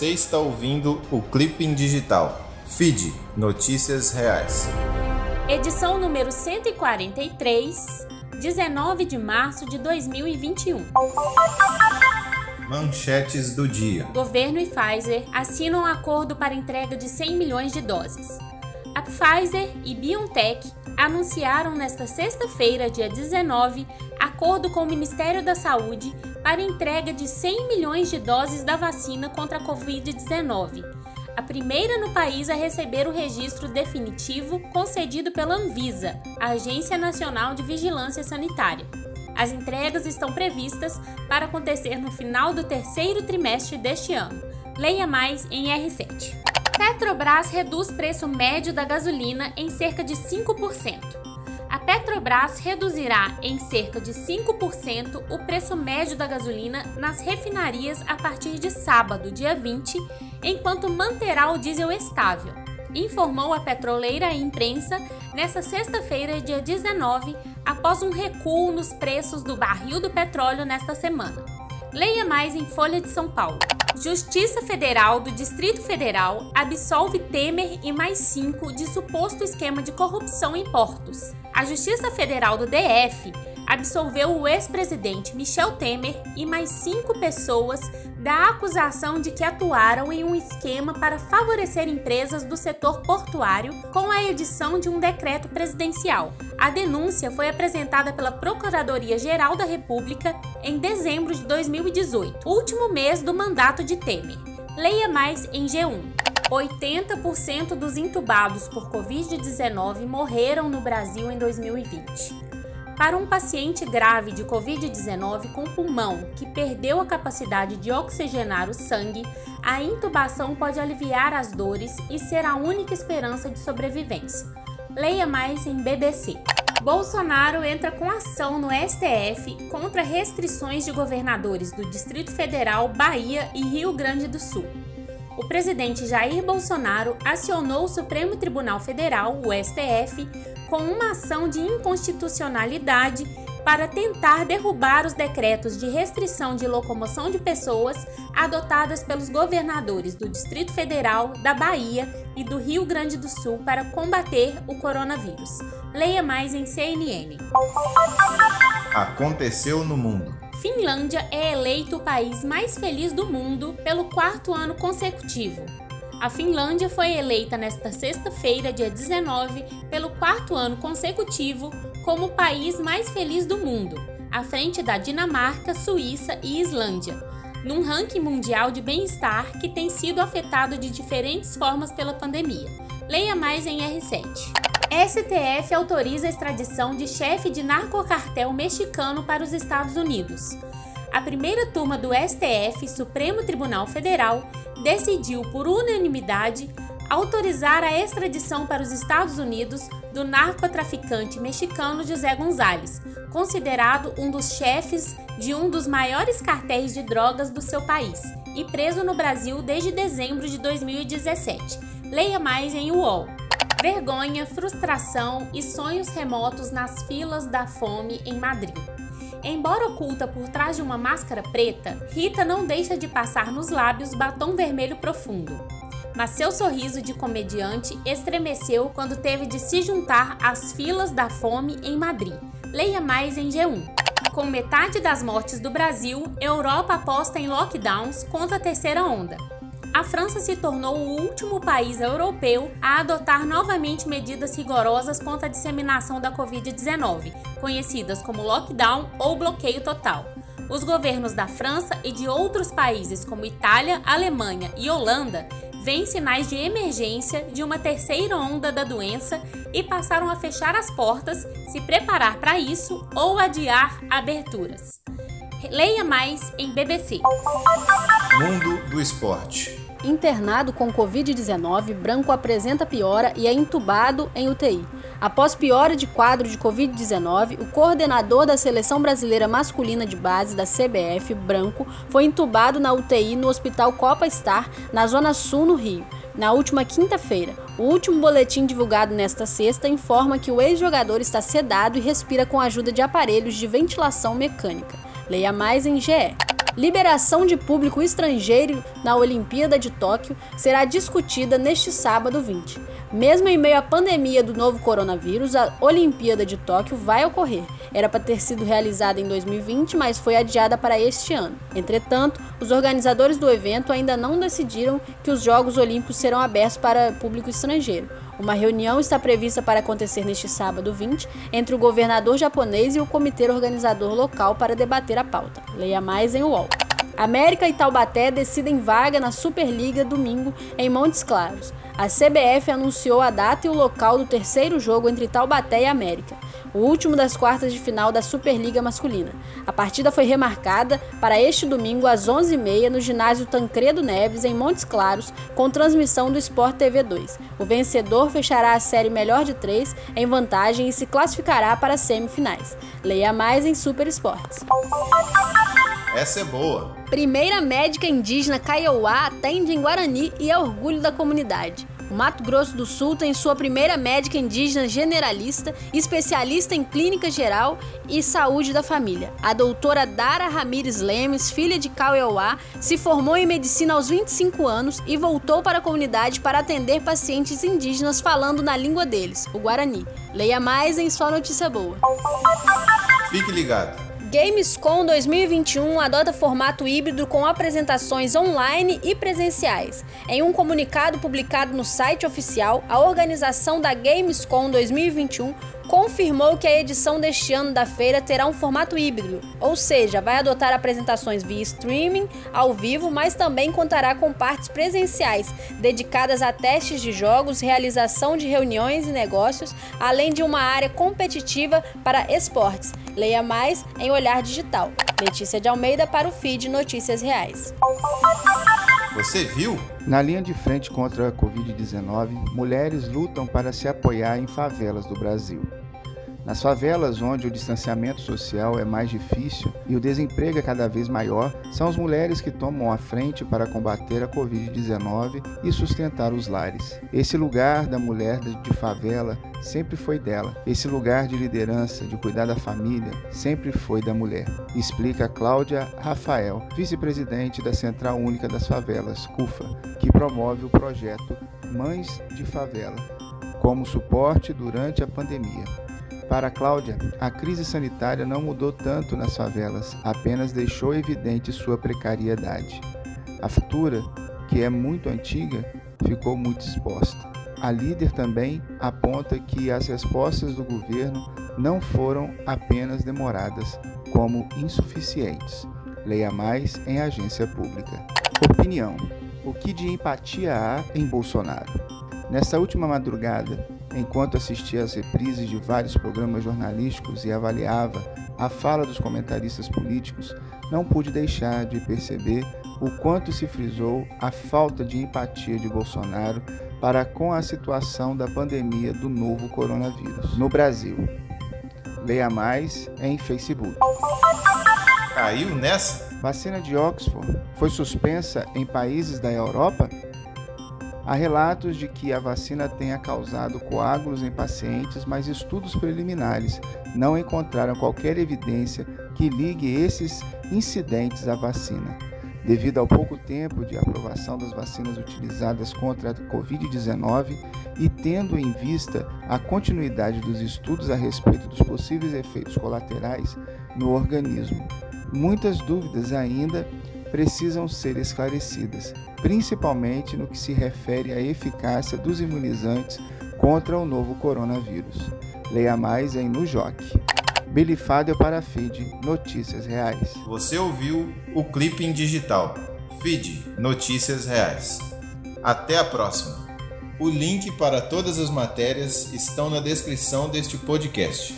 Você está ouvindo o Clipping Digital. Feed Notícias Reais. Edição número 143, 19 de março de 2021. Manchetes do dia. Governo e Pfizer assinam um acordo para entrega de 100 milhões de doses. A Pfizer e BioNTech anunciaram nesta sexta-feira, dia 19, acordo com o Ministério da Saúde para entrega de 100 milhões de doses da vacina contra a Covid-19, a primeira no país a receber o registro definitivo concedido pela Anvisa, a Agência Nacional de Vigilância Sanitária. As entregas estão previstas para acontecer no final do terceiro trimestre deste ano. Leia mais em R7. Petrobras reduz preço médio da gasolina em cerca de 5%. A Petrobras reduzirá em cerca de 5% o preço médio da gasolina nas refinarias a partir de sábado, dia 20, enquanto manterá o diesel estável, informou a petroleira à imprensa nesta sexta-feira, dia 19, após um recuo nos preços do barril do petróleo nesta semana. Leia mais em Folha de São Paulo. Justiça Federal do Distrito Federal absolve Temer e mais cinco de suposto esquema de corrupção em portos. A Justiça Federal do DF absolveu o ex-presidente Michel Temer e mais cinco pessoas da acusação de que atuaram em um esquema para favorecer empresas do setor portuário com a edição de um decreto presidencial. A denúncia foi apresentada pela Procuradoria-Geral da República em dezembro de 2018, último mês do mandato de Temer. Leia mais em G1. 80% dos intubados por Covid-19 morreram no Brasil em 2020. Para um paciente grave de Covid-19 com pulmão que perdeu a capacidade de oxigenar o sangue, a intubação pode aliviar as dores e ser a única esperança de sobrevivência. Leia mais em BBC. Bolsonaro entra com ação no STF contra restrições de governadores do Distrito Federal, Bahia e Rio Grande do Sul. O presidente Jair Bolsonaro acionou o Supremo Tribunal Federal, o STF, com uma ação de inconstitucionalidade para tentar derrubar os decretos de restrição de locomoção de pessoas adotadas pelos governadores do Distrito Federal, da Bahia e do Rio Grande do Sul para combater o coronavírus. Leia mais em CNN. Aconteceu no mundo. Finlândia é eleito o país mais feliz do mundo pelo quarto ano consecutivo. A Finlândia foi eleita nesta sexta-feira, dia 19, pelo quarto ano consecutivo como o país mais feliz do mundo, à frente da Dinamarca, Suíça e Islândia, num ranking mundial de bem-estar que tem sido afetado de diferentes formas pela pandemia. Leia mais em R7. STF autoriza a extradição de chefe de narcocartel mexicano para os Estados Unidos a primeira turma do STF, Supremo Tribunal Federal, decidiu por unanimidade autorizar a extradição para os Estados Unidos do narcotraficante mexicano José González, considerado um dos chefes de um dos maiores cartéis de drogas do seu país e preso no Brasil desde dezembro de 2017. Leia mais em UOL. Vergonha, frustração e sonhos remotos nas filas da fome em Madrid. Embora oculta por trás de uma máscara preta, Rita não deixa de passar nos lábios batom vermelho profundo. Mas seu sorriso de comediante estremeceu quando teve de se juntar às filas da fome em Madrid. Leia mais em G1. Com metade das mortes do Brasil, Europa aposta em lockdowns contra a terceira onda a França se tornou o último país europeu a adotar novamente medidas rigorosas contra a disseminação da Covid-19, conhecidas como lockdown ou bloqueio total. Os governos da França e de outros países como Itália, Alemanha e Holanda veem sinais de emergência de uma terceira onda da doença e passaram a fechar as portas, se preparar para isso ou adiar aberturas. Leia mais em BBC. Mundo do esporte. Internado com Covid-19, Branco apresenta piora e é entubado em UTI. Após piora de quadro de Covid-19, o coordenador da seleção brasileira masculina de base da CBF, Branco, foi entubado na UTI no Hospital Copa Star, na Zona Sul, no Rio, na última quinta-feira. O último boletim divulgado nesta sexta informa que o ex-jogador está sedado e respira com a ajuda de aparelhos de ventilação mecânica. Leia mais em GE. Liberação de público estrangeiro na Olimpíada de Tóquio será discutida neste sábado 20. Mesmo em meio à pandemia do novo coronavírus, a Olimpíada de Tóquio vai ocorrer. Era para ter sido realizada em 2020, mas foi adiada para este ano. Entretanto, os organizadores do evento ainda não decidiram que os Jogos Olímpicos serão abertos para público estrangeiro. Uma reunião está prevista para acontecer neste sábado 20 entre o governador japonês e o comitê organizador local para debater a pauta. Leia mais em UOL. América e Taubaté decidem vaga na Superliga domingo em Montes Claros. A CBF anunciou a data e o local do terceiro jogo entre Taubaté e América, o último das quartas de final da Superliga Masculina. A partida foi remarcada para este domingo às 11h30 no ginásio Tancredo Neves, em Montes Claros, com transmissão do Sport TV 2. O vencedor fechará a série melhor de três em vantagem e se classificará para as semifinais. Leia mais em Super Esportes. Essa é boa. Primeira médica indígena Kaiowá atende em Guarani e é orgulho da comunidade. O Mato Grosso do Sul tem sua primeira médica indígena generalista, especialista em clínica geral e saúde da família. A doutora Dara Ramires Lemes, filha de Caueuá, se formou em medicina aos 25 anos e voltou para a comunidade para atender pacientes indígenas falando na língua deles, o Guarani. Leia mais em sua notícia boa. Fique ligado. Gamescom 2021 adota formato híbrido com apresentações online e presenciais. Em um comunicado publicado no site oficial, a organização da Gamescom 2021 confirmou que a edição deste ano da feira terá um formato híbrido, ou seja, vai adotar apresentações via streaming, ao vivo, mas também contará com partes presenciais, dedicadas a testes de jogos, realização de reuniões e negócios, além de uma área competitiva para esportes. Leia mais em Olhar Digital. Letícia de Almeida para o feed Notícias Reais. Você viu? Na linha de frente contra a Covid-19, mulheres lutam para se apoiar em favelas do Brasil. Nas favelas, onde o distanciamento social é mais difícil e o desemprego é cada vez maior, são as mulheres que tomam a frente para combater a Covid-19 e sustentar os lares. Esse lugar da mulher de favela sempre foi dela. Esse lugar de liderança, de cuidar da família, sempre foi da mulher. Explica Cláudia Rafael, vice-presidente da Central Única das Favelas, CUFA, que promove o projeto Mães de Favela como suporte durante a pandemia. Para Cláudia, a crise sanitária não mudou tanto nas favelas, apenas deixou evidente sua precariedade. A futura, que é muito antiga, ficou muito exposta. A líder também aponta que as respostas do governo não foram apenas demoradas, como insuficientes. Leia mais em agência pública. Opinião: O que de empatia há em Bolsonaro? Nessa última madrugada, enquanto assistia às reprises de vários programas jornalísticos e avaliava a fala dos comentaristas políticos, não pude deixar de perceber o quanto se frisou a falta de empatia de Bolsonaro para com a situação da pandemia do novo coronavírus no Brasil. Leia mais em Facebook. Caiu nessa? Vacina de Oxford foi suspensa em países da Europa? Há relatos de que a vacina tenha causado coágulos em pacientes, mas estudos preliminares não encontraram qualquer evidência que ligue esses incidentes à vacina. Devido ao pouco tempo de aprovação das vacinas utilizadas contra a Covid-19 e tendo em vista a continuidade dos estudos a respeito dos possíveis efeitos colaterais no organismo, muitas dúvidas ainda precisam ser esclarecidas, principalmente no que se refere à eficácia dos imunizantes contra o novo coronavírus. Leia mais em Nujoc. Belifádio para Feed Notícias Reais. Você ouviu o Clipping Digital. Feed Notícias Reais. Até a próxima. O link para todas as matérias estão na descrição deste podcast.